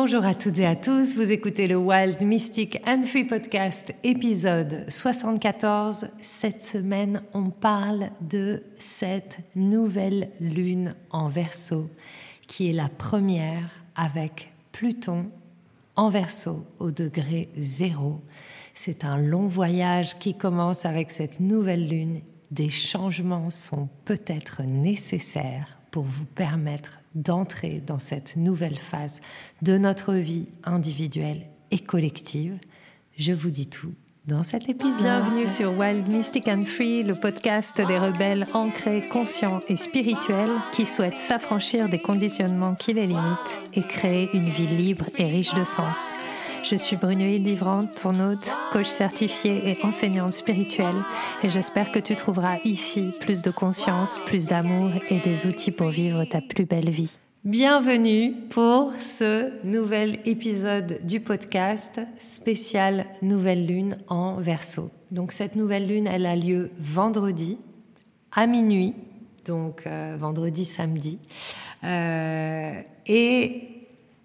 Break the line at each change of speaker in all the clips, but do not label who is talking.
Bonjour à toutes et à tous, vous écoutez le Wild Mystic and Free Podcast épisode 74. Cette semaine, on parle de cette nouvelle lune en verso qui est la première avec Pluton en verso au degré zéro. C'est un long voyage qui commence avec cette nouvelle lune. Des changements sont peut-être nécessaires pour vous permettre d'entrer dans cette nouvelle phase de notre vie individuelle et collective. Je vous dis tout dans cet épisode. Bienvenue sur Wild Mystic and Free, le podcast des rebelles ancrés, conscients et spirituels qui souhaitent s'affranchir des conditionnements qui les limitent et créer une vie libre et riche de sens. Je suis Brunoïde Livrante, ton hôte, coach certifié et enseignante spirituelle, et j'espère que tu trouveras ici plus de conscience, plus d'amour et des outils pour vivre ta plus belle vie. Bienvenue pour ce nouvel épisode du podcast spécial Nouvelle Lune en Verseau. Donc cette nouvelle lune, elle a lieu vendredi à minuit, donc euh, vendredi samedi, euh, et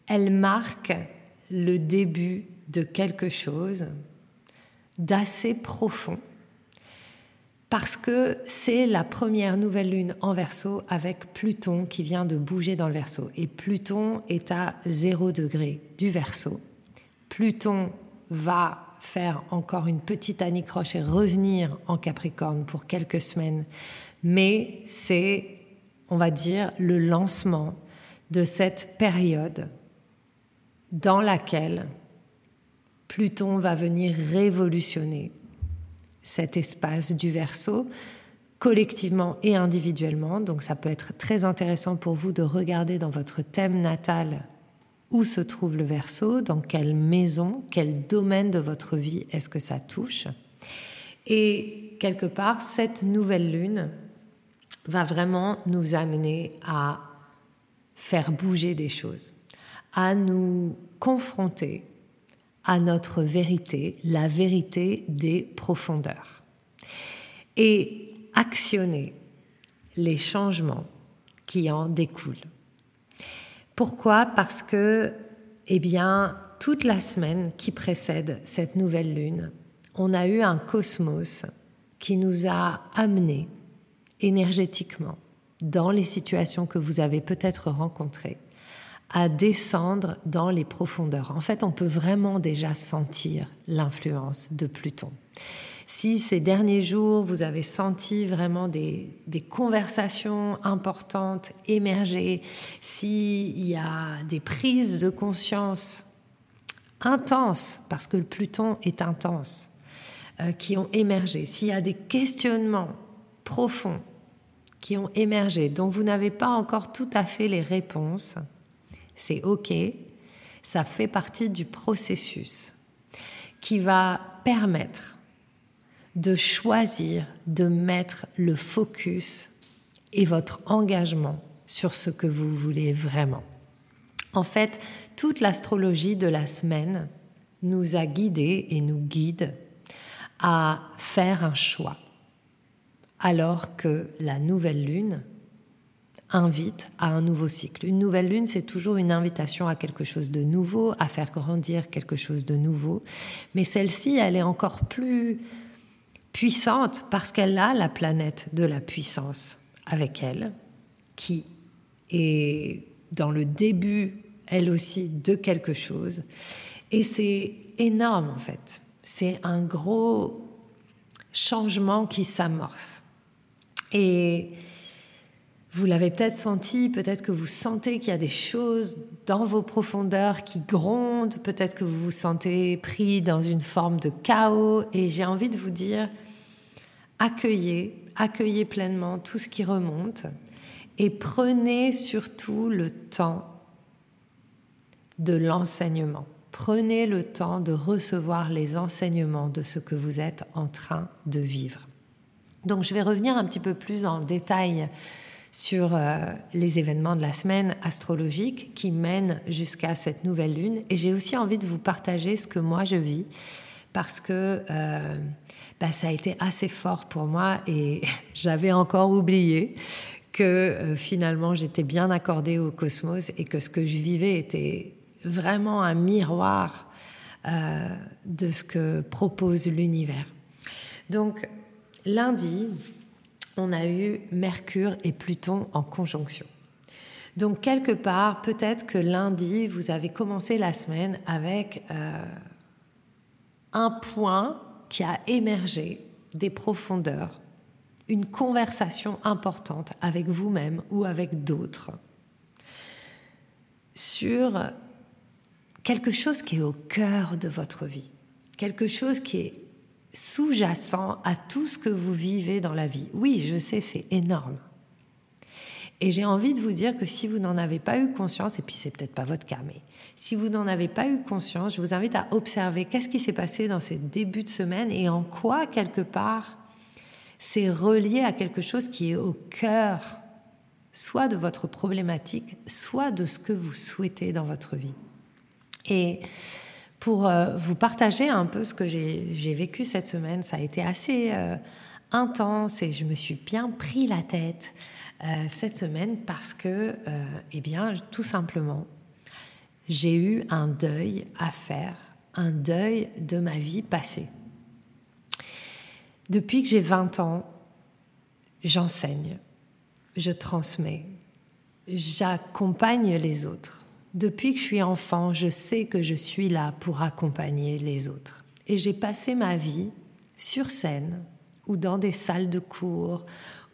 elle marque le début de quelque chose d'assez profond parce que c'est la première nouvelle lune en verso avec Pluton qui vient de bouger dans le verso. Et Pluton est à 0 degré du verso. Pluton va faire encore une petite anicroche et revenir en Capricorne pour quelques semaines. Mais c'est, on va dire, le lancement de cette période dans laquelle Pluton va venir révolutionner cet espace du verso collectivement et individuellement. Donc ça peut être très intéressant pour vous de regarder dans votre thème natal où se trouve le verso, dans quelle maison, quel domaine de votre vie est-ce que ça touche. Et quelque part, cette nouvelle lune va vraiment nous amener à faire bouger des choses à nous confronter à notre vérité, la vérité des profondeurs, et actionner les changements qui en découlent. Pourquoi? Parce que, eh bien, toute la semaine qui précède cette nouvelle lune, on a eu un cosmos qui nous a amenés énergétiquement dans les situations que vous avez peut-être rencontrées à descendre dans les profondeurs. En fait, on peut vraiment déjà sentir l'influence de Pluton. Si ces derniers jours, vous avez senti vraiment des, conversations importantes émerger, s'il y a des prises de conscience intenses, parce que le Pluton est intense, euh, qui ont émergé, s'il y a des questionnements profonds qui ont émergé, dont vous n'avez pas encore tout à fait les réponses, c'est OK, ça fait partie du processus qui va permettre de choisir de mettre le focus et votre engagement sur ce que vous voulez vraiment. En fait, toute l'astrologie de la semaine nous a guidés et nous guide à faire un choix, alors que la nouvelle lune invite à un nouveau cycle. Une nouvelle lune, c'est toujours une invitation à quelque chose de nouveau, à faire grandir quelque chose de nouveau. Mais celle-ci, elle est encore plus puissante parce qu'elle a la planète de la puissance avec elle, qui est dans le début, elle aussi, de quelque chose. Et c'est énorme en fait. C'est un gros changement qui s'amorce. Et vous l'avez peut-être senti, peut-être que vous sentez qu'il y a des choses dans vos profondeurs qui grondent, peut-être que vous vous sentez pris dans une forme de chaos. Et j'ai envie de vous dire, accueillez, accueillez pleinement tout ce qui remonte et prenez surtout le temps de l'enseignement. Prenez le temps de recevoir les enseignements de ce que vous êtes en train de vivre. Donc je vais revenir un petit peu plus en détail sur euh, les événements de la semaine astrologique qui mènent jusqu'à cette nouvelle lune. Et j'ai aussi envie de vous partager ce que moi je vis parce que euh, bah, ça a été assez fort pour moi et j'avais encore oublié que euh, finalement j'étais bien accordée au cosmos et que ce que je vivais était vraiment un miroir de ce que propose l'univers. Donc lundi, on a eu Mercure et Pluton en conjonction. Donc quelque part, peut-être que lundi, vous avez commencé la semaine avec euh, un point qui a émergé des profondeurs, une conversation importante avec vous-même ou avec d'autres sur quelque chose qui est au cœur de votre vie, quelque chose qui est sous-jacent à tout ce que vous vivez dans la vie. Oui, je sais, c'est énorme. Et j'ai envie de vous dire que si vous n'en avez pas eu conscience, et puis c'est peut-être pas votre cas, mais si vous n'en avez pas eu conscience, je vous invite à observer qu'est-ce qui s'est passé dans ces débuts de semaine et en quoi, quelque part, c'est relié à quelque chose qui est au cœur soit de votre problématique, soit de ce que vous souhaitez dans votre vie. Et pour euh, vous partager un peu ce que j'ai vécu cette semaine. Ça a été assez euh, intense et je me suis bien pris la tête euh, cette semaine parce que, eh bien, tout simplement, j'ai eu un deuil à faire, un deuil de ma vie passée. Depuis que j'ai 20 ans, j'enseigne, je transmets, j'accompagne les autres. Depuis que je suis enfant, je sais que je suis là pour accompagner les autres. Et j'ai passé ma vie sur scène ou dans des salles de cours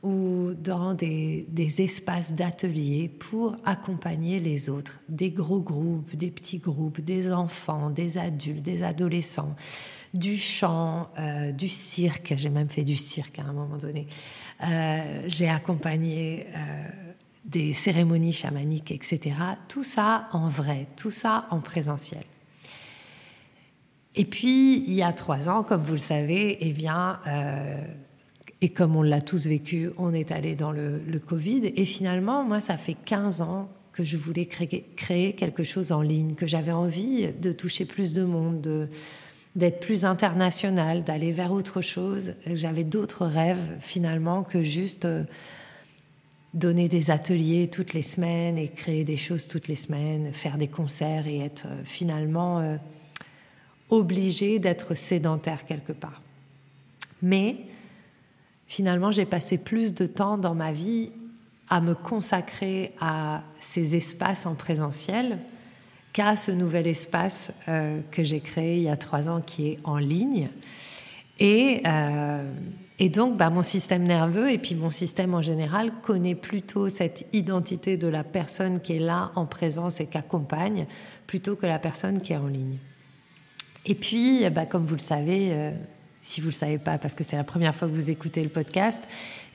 ou dans des, espaces d'atelier pour accompagner les autres, des gros groupes, des petits groupes, des enfants, des adultes, des adolescents, du chant, euh, du cirque, j'ai même fait du cirque à un moment donné. Euh, j'ai accompagné... Euh, des cérémonies chamaniques, etc. Tout ça en vrai, tout ça en présentiel. Et puis, il y a trois ans, comme vous le savez, eh bien, euh, et comme on l'a tous vécu, on est allé dans le, Covid. Et finalement, moi, ça fait 15 ans que je voulais créer, créer quelque chose en ligne, que j'avais envie de toucher plus de monde, d'être plus international, d'aller vers autre chose. J'avais d'autres rêves, finalement, que juste... Donner des ateliers toutes les semaines et créer des choses toutes les semaines, faire des concerts et être euh, finalement euh, obligé d'être sédentaire quelque part. Mais finalement, j'ai passé plus de temps dans ma vie à me consacrer à ces espaces en présentiel qu'à ce nouvel espace euh, que j'ai créé il y a trois ans qui est en ligne. Et et donc, bah, mon système nerveux et puis mon système en général connaît plutôt cette identité de la personne qui est là en présence et qui accompagne plutôt que la personne qui est en ligne. Et puis, bah, comme vous le savez, euh, si vous ne le savez pas parce que c'est la première fois que vous écoutez le podcast,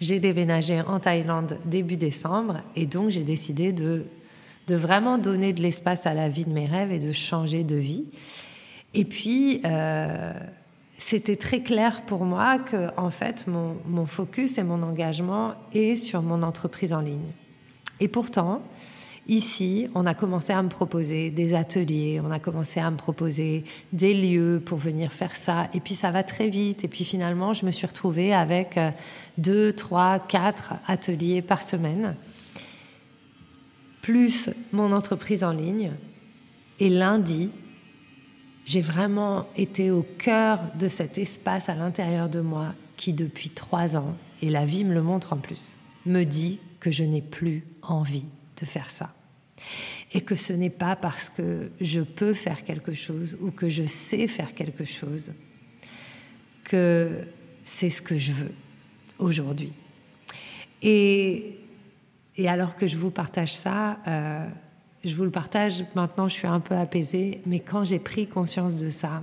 j'ai déménagé en Thaïlande début décembre et donc j'ai décidé de, de vraiment donner de l'espace à la vie de mes rêves et de changer de vie. Et puis, euh, c'était très clair pour moi que en fait mon, focus et mon engagement est sur mon entreprise en ligne. Et pourtant, ici, on a commencé à me proposer des ateliers, on a commencé à me proposer des lieux pour venir faire ça. Et puis ça va très vite. Et puis finalement, je me suis retrouvée avec euh, deux, trois, quatre ateliers par semaine, plus mon entreprise en ligne. Et lundi, j'ai vraiment été au cœur de cet espace à l'intérieur de moi qui, depuis trois ans, et la vie me le montre en plus, me dit que je n'ai plus envie de faire ça. Et que ce n'est pas parce que je peux faire quelque chose ou que je sais faire quelque chose que c'est ce que je veux aujourd'hui. Et, alors que je vous partage ça, euh, je vous le partage, maintenant je suis un peu apaisée, mais quand j'ai pris conscience de ça,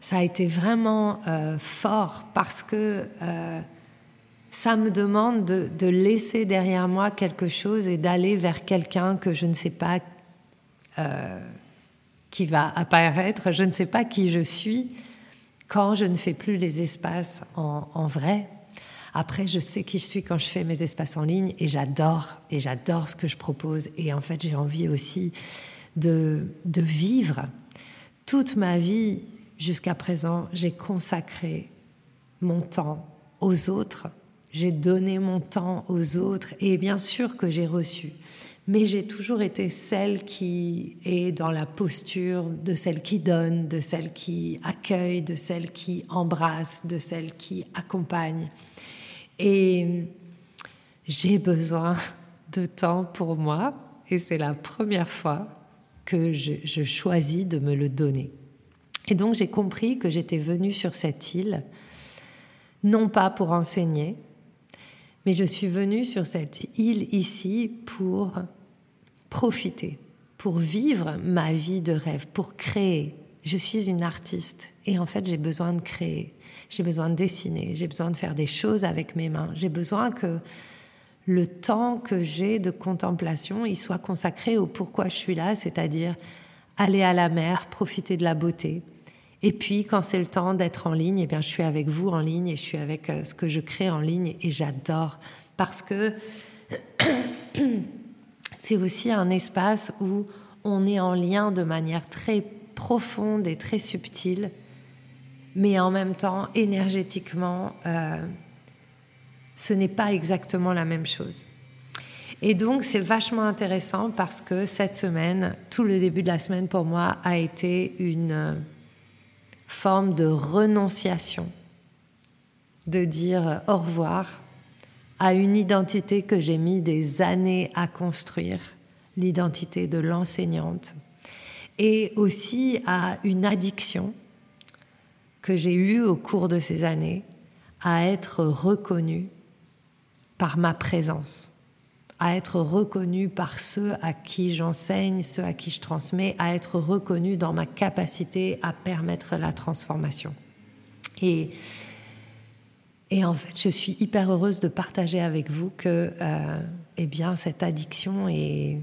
ça a été vraiment euh, fort parce que euh, ça me demande de, laisser derrière moi quelque chose et d'aller vers quelqu'un que je ne sais pas euh, qui va apparaître, je ne sais pas qui je suis quand je ne fais plus les espaces en vrai, après, je sais qui je suis quand je fais mes espaces en ligne et j'adore, et j'adore ce que je propose. Et en fait, j'ai envie aussi de, de vivre. Toute ma vie, jusqu'à présent, j'ai consacré mon temps aux autres. J'ai donné mon temps aux autres et bien sûr que j'ai reçu. mais j'ai toujours été celle qui est dans la posture de celle qui donne, de celle qui accueille, de celle qui embrasse, de celle qui accompagne. Et j'ai besoin de temps pour moi, et c'est la première fois que je, choisis de me le donner. Et donc j'ai compris que j'étais venue sur cette île, non pas pour enseigner, mais je suis venue sur cette île ici pour profiter, pour vivre ma vie de rêve, pour créer. Je suis une artiste et en fait j'ai besoin de créer, j'ai besoin de dessiner, j'ai besoin de faire des choses avec mes mains, j'ai besoin que le temps que j'ai de contemplation, il soit consacré au pourquoi je suis là, c'est-à-dire aller à la mer, profiter de la beauté. Et puis, quand c'est le temps d'être en ligne, eh bien, je suis avec vous en ligne et je suis avec euh, ce que je crée en ligne et j'adore parce que c'est aussi un espace où on est en lien de manière très profonde et très subtile, mais en même temps, énergétiquement, euh, ce n'est pas exactement la même chose. Et donc, c'est vachement intéressant parce que cette semaine, tout le début de la semaine pour moi a été une euh, forme de renonciation, de dire au revoir à une identité que j'ai mis des années à construire, l'identité de l'enseignante, et aussi à une addiction que j'ai eue au cours de ces années à être reconnue par ma présence, à être reconnue par ceux à qui j'enseigne, ceux à qui je transmets, à être reconnue dans ma capacité à permettre la transformation. Et, et en fait, je suis hyper heureuse de partager avec vous que euh, eh bien, cette addiction est,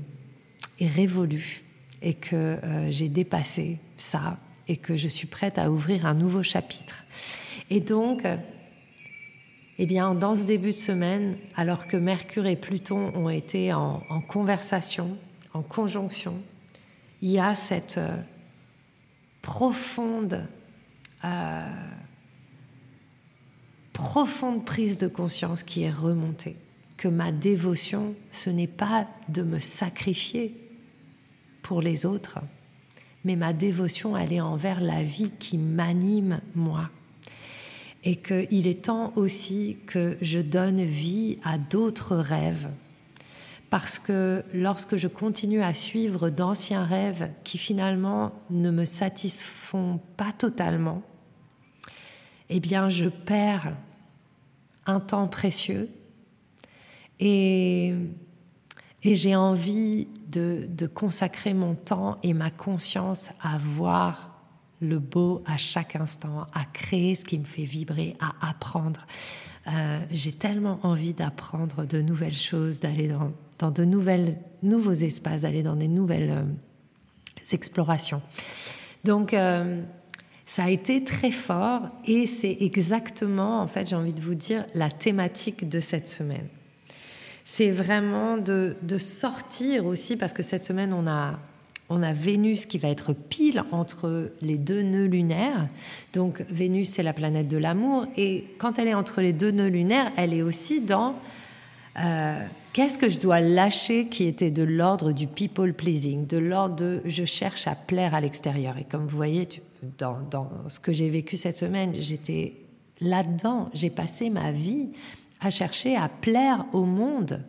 est révolue et que euh, j'ai dépassé ça et que je suis prête à ouvrir un nouveau chapitre. Et donc, eh bien, dans ce début de semaine, alors que Mercure et Pluton ont été en, conversation, en conjonction, il y a cette euh, profonde, euh, profonde prise de conscience qui est remontée, que ma dévotion, ce n'est pas de me sacrifier pour les autres, mais ma dévotion, elle est envers la vie qui m'anime moi et qu'il est temps aussi que je donne vie à d'autres rêves. Parce que lorsque je continue à suivre d'anciens rêves qui finalement ne me satisfont pas totalement, eh bien je perds un temps précieux et, et j'ai envie de, consacrer mon temps et ma conscience à voir le beau à chaque instant, à créer ce qui me fait vibrer, à apprendre. Euh, j'ai tellement envie d'apprendre de nouvelles choses, d'aller dans, de nouvelles, nouveaux espaces, d'aller dans des nouvelles euh, explorations. Donc, euh, ça a été très fort et c'est exactement, en fait, j'ai envie de vous dire, la thématique de cette semaine. C'est vraiment de, sortir aussi, parce que cette semaine, on a on a Vénus qui va être pile entre les deux nœuds lunaires. Donc Vénus, c'est la planète de l'amour. Et quand elle est entre les deux nœuds lunaires, elle est aussi dans euh, qu'est-ce que je dois lâcher qui était de l'ordre du people pleasing, de l'ordre de je cherche à plaire à l'extérieur. Et comme vous voyez, dans, dans ce que j'ai vécu cette semaine, j'étais là-dedans. J'ai passé ma vie à chercher à plaire au monde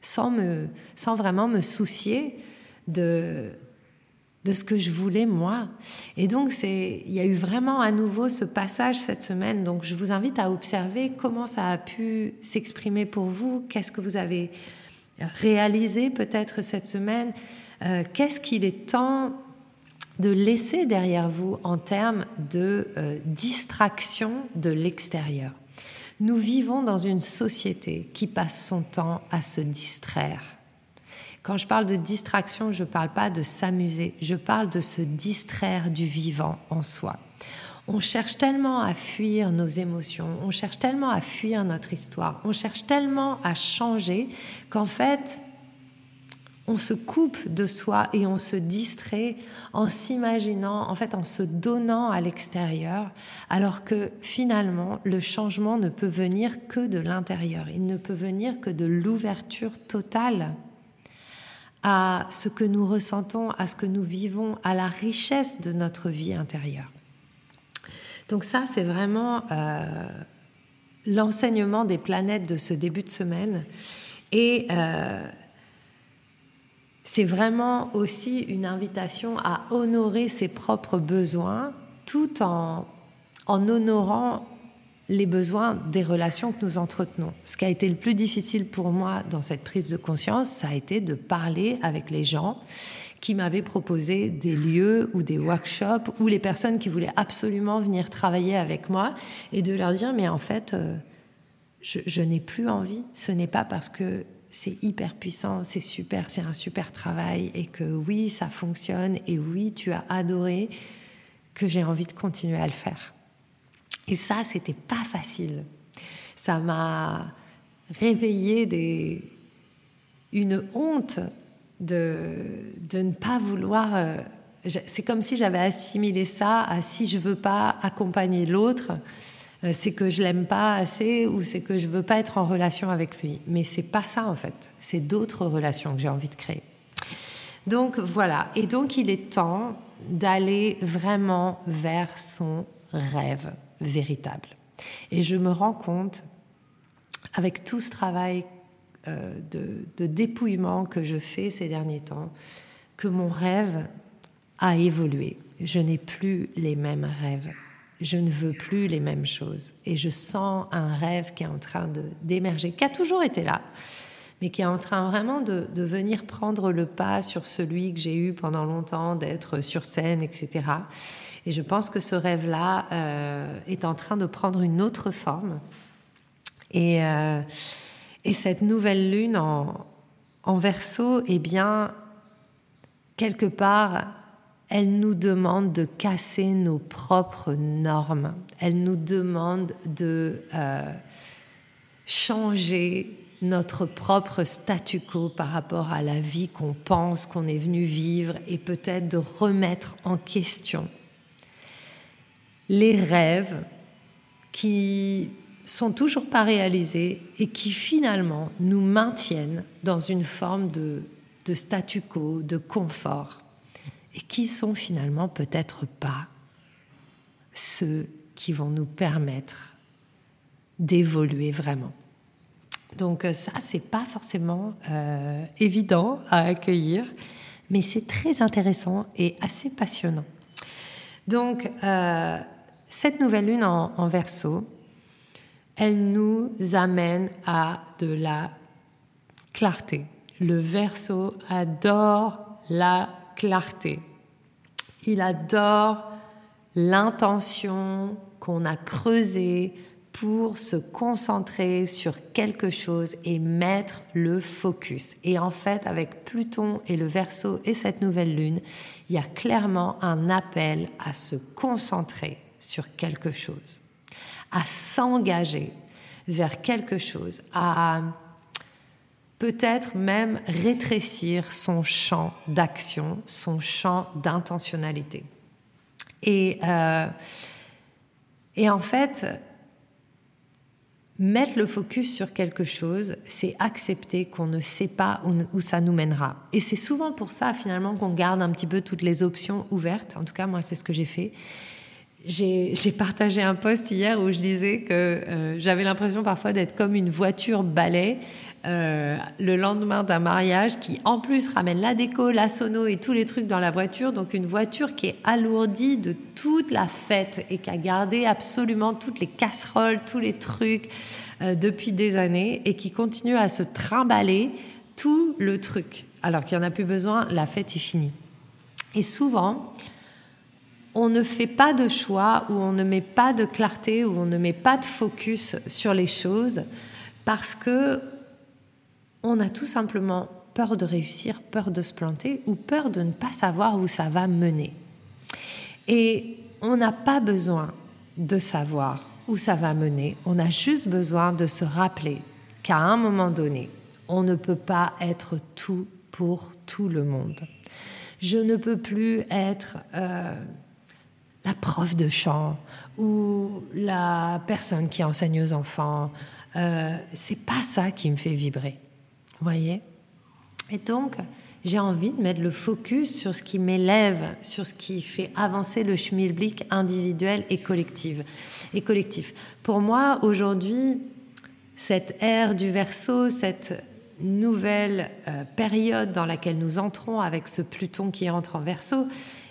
sans, me, sans vraiment me soucier de, de ce que je voulais moi. Et donc, c'est, il y a eu vraiment à nouveau ce passage cette semaine. Donc, je vous invite à observer comment ça a pu s'exprimer pour vous, qu'est-ce que vous avez réalisé peut-être cette semaine, euh, qu'est-ce qu'il est temps de laisser derrière vous en termes de euh, distraction de l'extérieur? Nous vivons dans une société qui passe son temps à se distraire quand je parle de distraction, je ne parle pas de s'amuser, je parle de se distraire du vivant en soi. On cherche tellement à fuir nos émotions, on cherche tellement à fuir notre histoire, on cherche tellement à changer qu'en fait, on se coupe de soi et on se distrait en s'imaginant, en fait en se donnant à l'extérieur, alors que finalement le changement ne peut venir que de l'intérieur, il ne peut venir que de l'ouverture totale à ce que nous ressentons, à ce que nous vivons, à la richesse de notre vie intérieure. Donc ça, c'est vraiment euh, l'enseignement des planètes de ce début de semaine. Et euh, c'est vraiment aussi une invitation à honorer ses propres besoins tout en, honorant les besoins des relations que nous entretenons. Ce qui a été le plus difficile pour moi dans cette prise de conscience, ça a été de parler avec les gens qui m'avaient proposé des lieux ou des workshops ou les personnes qui voulaient absolument venir travailler avec moi et de leur dire mais en fait euh, je n'ai plus envie. Ce n'est pas parce que c'est hyper puissant, c'est super, c'est un super travail et que oui ça fonctionne et oui tu as adoré que j'ai envie de continuer à le faire. Et ça, c'était pas facile. Ça m'a réveillé une honte de, de ne pas vouloir. Euh, c'est comme si j'avais assimilé ça à si je veux pas accompagner l'autre, c'est que je l'aime pas assez ou c'est que je veux pas être en relation avec lui. Mais c'est pas ça en fait. C'est d'autres relations que j'ai envie de créer. Donc voilà. Et donc il est temps d'aller vraiment vers son rêve véritable. Et je me rends compte, avec tout ce travail euh, de, dépouillement que je fais ces derniers temps, que mon rêve a évolué. Je n'ai plus les mêmes rêves. Je ne veux plus les mêmes choses. Et je sens un rêve qui est en train d'émerger, qui a toujours été là, mais qui est en train vraiment de, venir prendre le pas sur celui que j'ai eu pendant longtemps, d'être sur scène, etc. Et je pense que ce rêve-là euh, est en train de prendre une autre forme. Et, euh, et cette nouvelle lune en, en verso, eh bien, quelque part, elle nous demande de casser nos propres normes. Elle nous demande de euh, changer notre propre statu quo par rapport à la vie qu'on pense qu'on est venu vivre et peut-être de remettre en question les rêves qui sont toujours pas réalisés et qui finalement nous maintiennent dans une forme de, statu quo, de confort, et qui sont finalement peut-être pas ceux qui vont nous permettre d'évoluer vraiment. Donc ça, c'est pas forcément euh, évident à accueillir, mais c'est très intéressant et assez passionnant. Donc, euh, cette nouvelle lune en, verso, elle nous amène à de la clarté. Le verso adore la clarté. Il adore l'intention qu'on a creusée pour se concentrer sur quelque chose et mettre le focus. Et en fait, avec Pluton et le Verseau et cette nouvelle lune, il y a clairement un appel à se concentrer sur quelque chose, à s'engager vers quelque chose, à peut-être même rétrécir son champ d'action, son champ d'intentionnalité. Et, euh, et en fait, mettre le focus sur quelque chose, c'est accepter qu'on ne sait pas où, ça nous mènera. Et c'est souvent pour ça finalement qu'on garde un petit peu toutes les options ouvertes. En tout cas, moi, c'est ce que j'ai fait. J'ai partagé un post hier où je disais que euh, j'avais l'impression parfois d'être comme une voiture balai euh, le lendemain d'un mariage qui en plus ramène la déco, la sono et tous les trucs dans la voiture. Donc une voiture qui est alourdie de toute la fête et qui a gardé absolument toutes les casseroles, tous les trucs euh, depuis des années et qui continue à se trimballer tout le truc. Alors qu'il n'y en a plus besoin, la fête est finie. Et souvent, on ne fait pas de choix ou on ne met pas de clarté ou on ne met pas de focus sur les choses parce que on a tout simplement peur de réussir, peur de se planter ou peur de ne pas savoir où ça va mener. Et on n'a pas besoin de savoir où ça va mener, on a juste besoin de se rappeler qu'à un moment donné, on ne peut pas être tout pour tout le monde. Je ne peux plus être euh, la prof de chant ou la personne qui enseigne aux enfants. Euh, c'est pas ça qui me fait vibrer. Voyez Et donc, j'ai envie de mettre le focus sur ce qui m'élève, sur ce qui fait avancer le schmilblick individuel et collectif. Et collectif. Pour moi, aujourd'hui, cette ère du verso, cette nouvelle euh, période dans laquelle nous entrons avec ce Pluton qui entre en verso,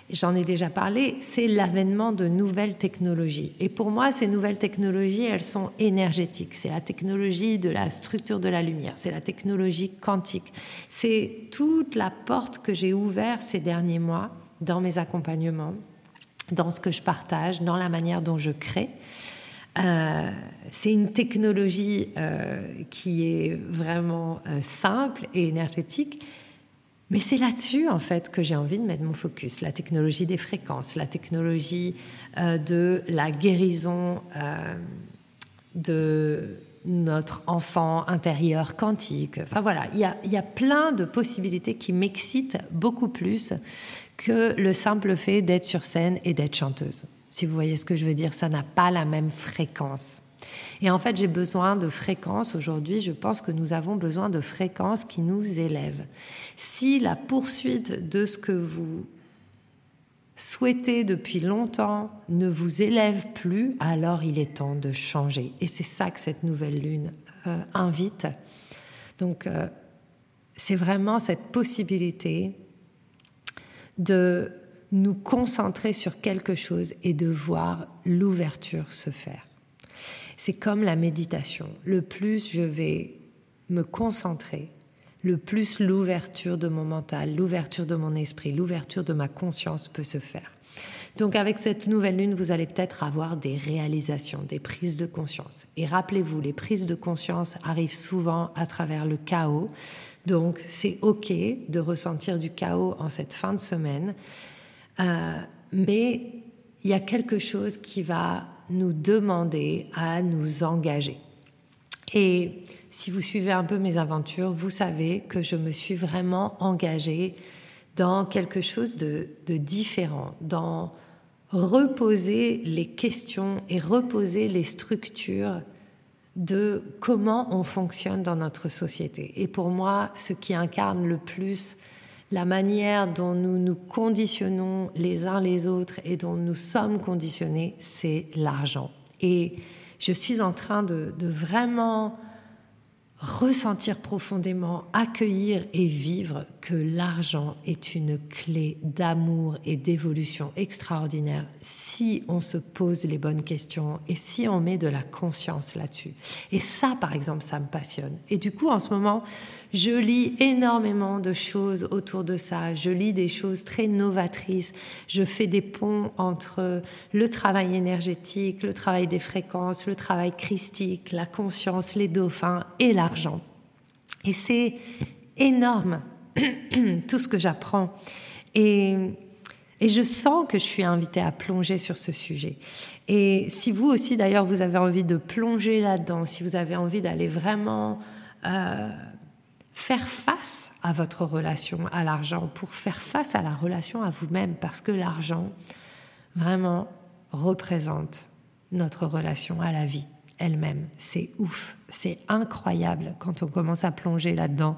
j'en ai déjà parlé, c'est l'avènement de nouvelles technologies. Et pour moi, ces nouvelles technologies, elles sont énergétiques. C'est la technologie de la structure de la lumière, c'est la technologie quantique. C'est toute la porte que j'ai ouverte ces derniers mois dans mes accompagnements, dans ce que je partage, dans la manière dont je crée. Euh, c'est une technologie euh, qui est vraiment euh, simple et énergétique, mais c'est là-dessus, en fait, que j'ai envie de mettre mon focus. La technologie des fréquences, la technologie euh, de la guérison euh, de notre enfant intérieur quantique. Enfin voilà, il y a, y a plein de possibilités qui m'excitent beaucoup plus que le simple fait d'être sur scène et d'être chanteuse. Si vous voyez ce que je veux dire, ça n'a pas la même fréquence. Et en fait, j'ai besoin de fréquences aujourd'hui. Je pense que nous avons besoin de fréquences qui nous élèvent. Si la poursuite de ce que vous souhaitez depuis longtemps ne vous élève plus, alors il est temps de changer. Et c'est ça que cette nouvelle lune euh, invite. Donc, euh, c'est vraiment cette possibilité de nous concentrer sur quelque chose et de voir l'ouverture se faire. C'est comme la méditation. Le plus je vais me concentrer, le plus l'ouverture de mon mental, l'ouverture de mon esprit, l'ouverture de ma conscience peut se faire. Donc avec cette nouvelle lune, vous allez peut-être avoir des réalisations, des prises de conscience. Et rappelez-vous, les prises de conscience arrivent souvent à travers le chaos. Donc c'est OK de ressentir du chaos en cette fin de semaine. Euh, mais il y a quelque chose qui va nous demander à nous engager. Et si vous suivez un peu mes aventures, vous savez que je me suis vraiment engagée dans quelque chose de, de différent, dans reposer les questions et reposer les structures de comment on fonctionne dans notre société. Et pour moi, ce qui incarne le plus la manière dont nous nous conditionnons les uns les autres et dont nous sommes conditionnés, c'est l'argent. Et je suis en train de, vraiment ressentir profondément, accueillir et vivre que l'argent est une clé d'amour et d'évolution extraordinaire si on se pose les bonnes questions et si on met de la conscience là-dessus. Et ça, par exemple, ça me passionne. Et du coup, en ce moment, je lis énormément de choses autour de ça. Je lis des choses très novatrices. Je fais des ponts entre le travail énergétique, le travail des fréquences, le travail christique, la conscience, les dauphins et l'argent. Et c'est énorme tout ce que j'apprends. Et et je sens que je suis invitée à plonger sur ce sujet. Et si vous aussi, d'ailleurs, vous avez envie de plonger là-dedans, si vous avez envie d'aller vraiment euh, faire face à votre relation à l'argent, pour faire face à la relation à vous-même, parce que l'argent, vraiment, représente notre relation à la vie elle-même. C'est ouf, c'est incroyable quand on commence à plonger là-dedans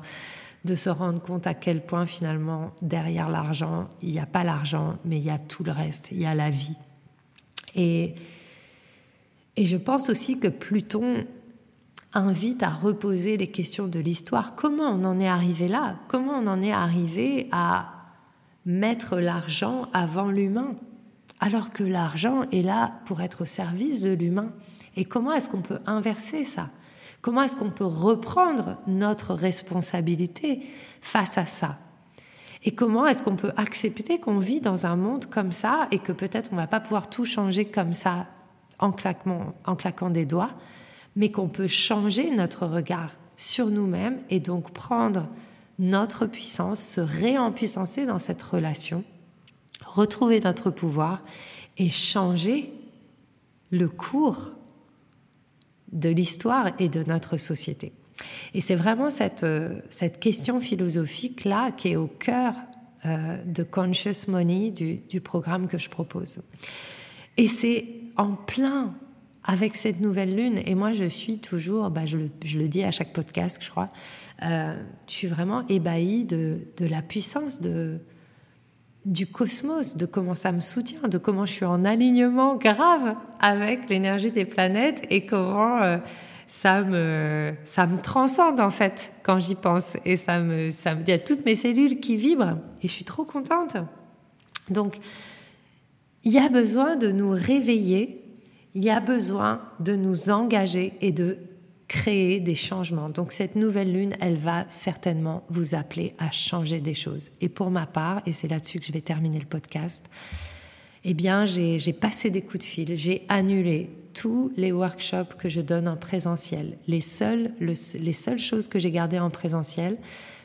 de se rendre compte à quel point finalement derrière l'argent, il n'y a pas l'argent, mais il y a tout le reste, il y a la vie. Et, et je pense aussi que Pluton invite à reposer les questions de l'histoire. Comment on en est arrivé là? Comment on en est arrivé à mettre l'argent avant l'humain? Alors que l'argent est là pour être au service de l'humain. Et comment est-ce qu'on peut inverser ça? Comment est-ce qu'on peut reprendre notre responsabilité face à ça? Et comment est-ce qu'on peut accepter qu'on vit dans un monde comme ça et que peut-être on va pas pouvoir tout changer comme ça en, en claquant des doigts, mais qu'on peut changer notre regard sur nous-mêmes et donc prendre notre puissance, se réempuissancer dans cette relation, retrouver notre pouvoir et changer le cours de l'histoire et de notre société. Et c'est vraiment cette, euh, cette question philosophique-là qui est au cœur euh, de Conscious Money, du, du, programme que je propose. Et c'est en plein avec cette nouvelle lune. Et moi, je suis toujours, bah, je, le, dis à chaque podcast, je crois, euh, je suis vraiment ébahie de, la puissance du cosmos, de comment ça me soutient, de comment je suis en alignement grave avec l'énergie des planètes et comment euh, ça, me, ça me transcende en fait quand j'y pense. Et ça me, ça me, il y a toutes mes cellules qui vibrent et je suis trop contente. Donc, il y a besoin de nous réveiller, il y a besoin de nous engager et de créer des changements. Donc cette nouvelle lune, elle va certainement vous appeler à changer des choses. Et pour ma part, et c'est là-dessus que je vais terminer le podcast, eh bien j'ai passé des coups de fil, j'ai annulé tous les workshops que je donne en présentiel. Les seules, les seules choses que j'ai gardées en présentiel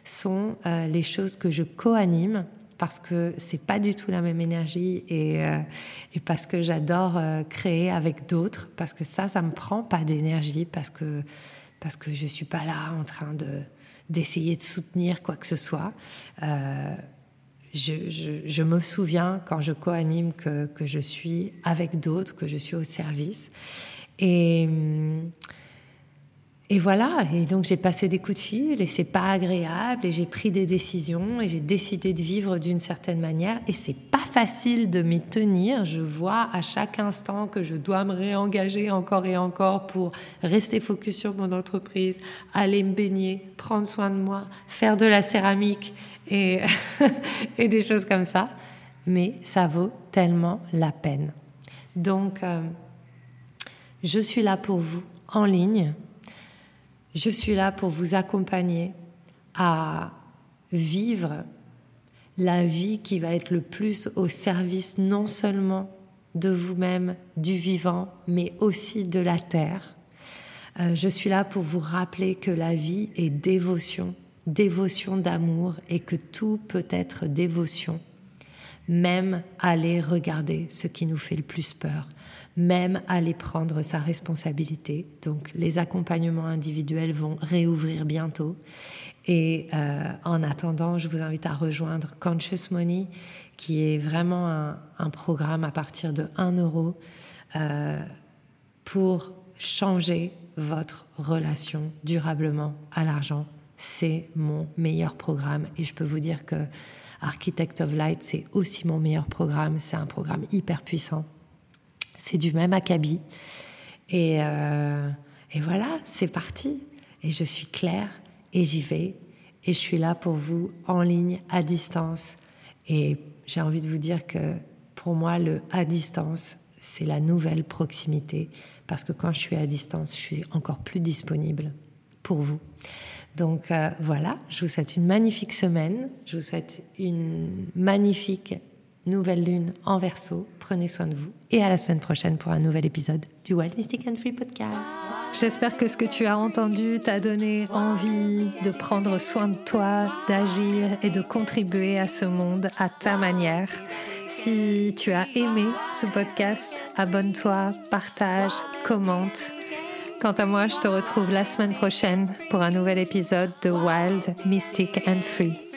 sont euh, les choses que je co-anime parce que c'est pas du tout la même énergie et, euh, parce que j'adore euh, créer avec d'autres, parce que ça, ça me prend pas d'énergie, parce que parce que je suis pas là en train de d'essayer de soutenir quoi que ce soit. Euh, je, me souviens quand je co-anime que, que, je suis avec d'autres, que je suis au service. Et hum, et voilà, et donc j'ai passé des coups de fil et c'est pas agréable et j'ai pris des décisions et j'ai décidé de vivre d'une certaine manière et c'est pas facile de m'y tenir. Je vois à chaque instant que je dois me réengager encore et encore pour rester focus sur mon entreprise, aller me baigner, prendre soin de moi, faire de la céramique et, des choses comme ça. Mais ça vaut tellement la peine. Donc, euh, je suis là pour vous en ligne je suis là pour vous accompagner à vivre la vie qui va être le plus au service non seulement de vous-même, du vivant, mais aussi de la terre. Euh, je suis là pour vous rappeler que la vie est dévotion, dévotion d'amour et que tout peut être dévotion. Même aller regarder ce qui nous fait le plus peur, même aller prendre sa responsabilité. Donc les accompagnements individuels vont réouvrir bientôt. Et euh, en attendant, je vous invite à rejoindre Conscious Money, qui est vraiment un, programme à partir de 1 euro euh, pour changer votre relation durablement à l'argent. C'est mon meilleur programme et je peux vous dire que Architect of Light, c'est aussi mon meilleur programme. C'est un programme hyper puissant c'est du même acabit. Et, euh, et voilà, c'est parti. Et je suis claire et j'y vais. Et je suis là pour vous en ligne, à distance. Et j'ai envie de vous dire que pour moi, le à distance, c'est la nouvelle proximité. Parce que quand je suis à distance, je suis encore plus disponible pour vous. Donc euh, voilà, je vous souhaite une magnifique semaine. Je vous souhaite une magnifique nouvelle lune en verso. Prenez soin de vous et à la semaine prochaine pour un nouvel épisode du Wild Mystic and Free Podcast. J'espère que ce que tu as entendu t'a donné envie de prendre soin de toi, d'agir et de contribuer à ce monde à ta manière. Si tu as aimé ce podcast, abonne-toi, partage, commente. Quant à moi, je te retrouve la semaine prochaine pour un nouvel épisode de Wild, Mystic and Free.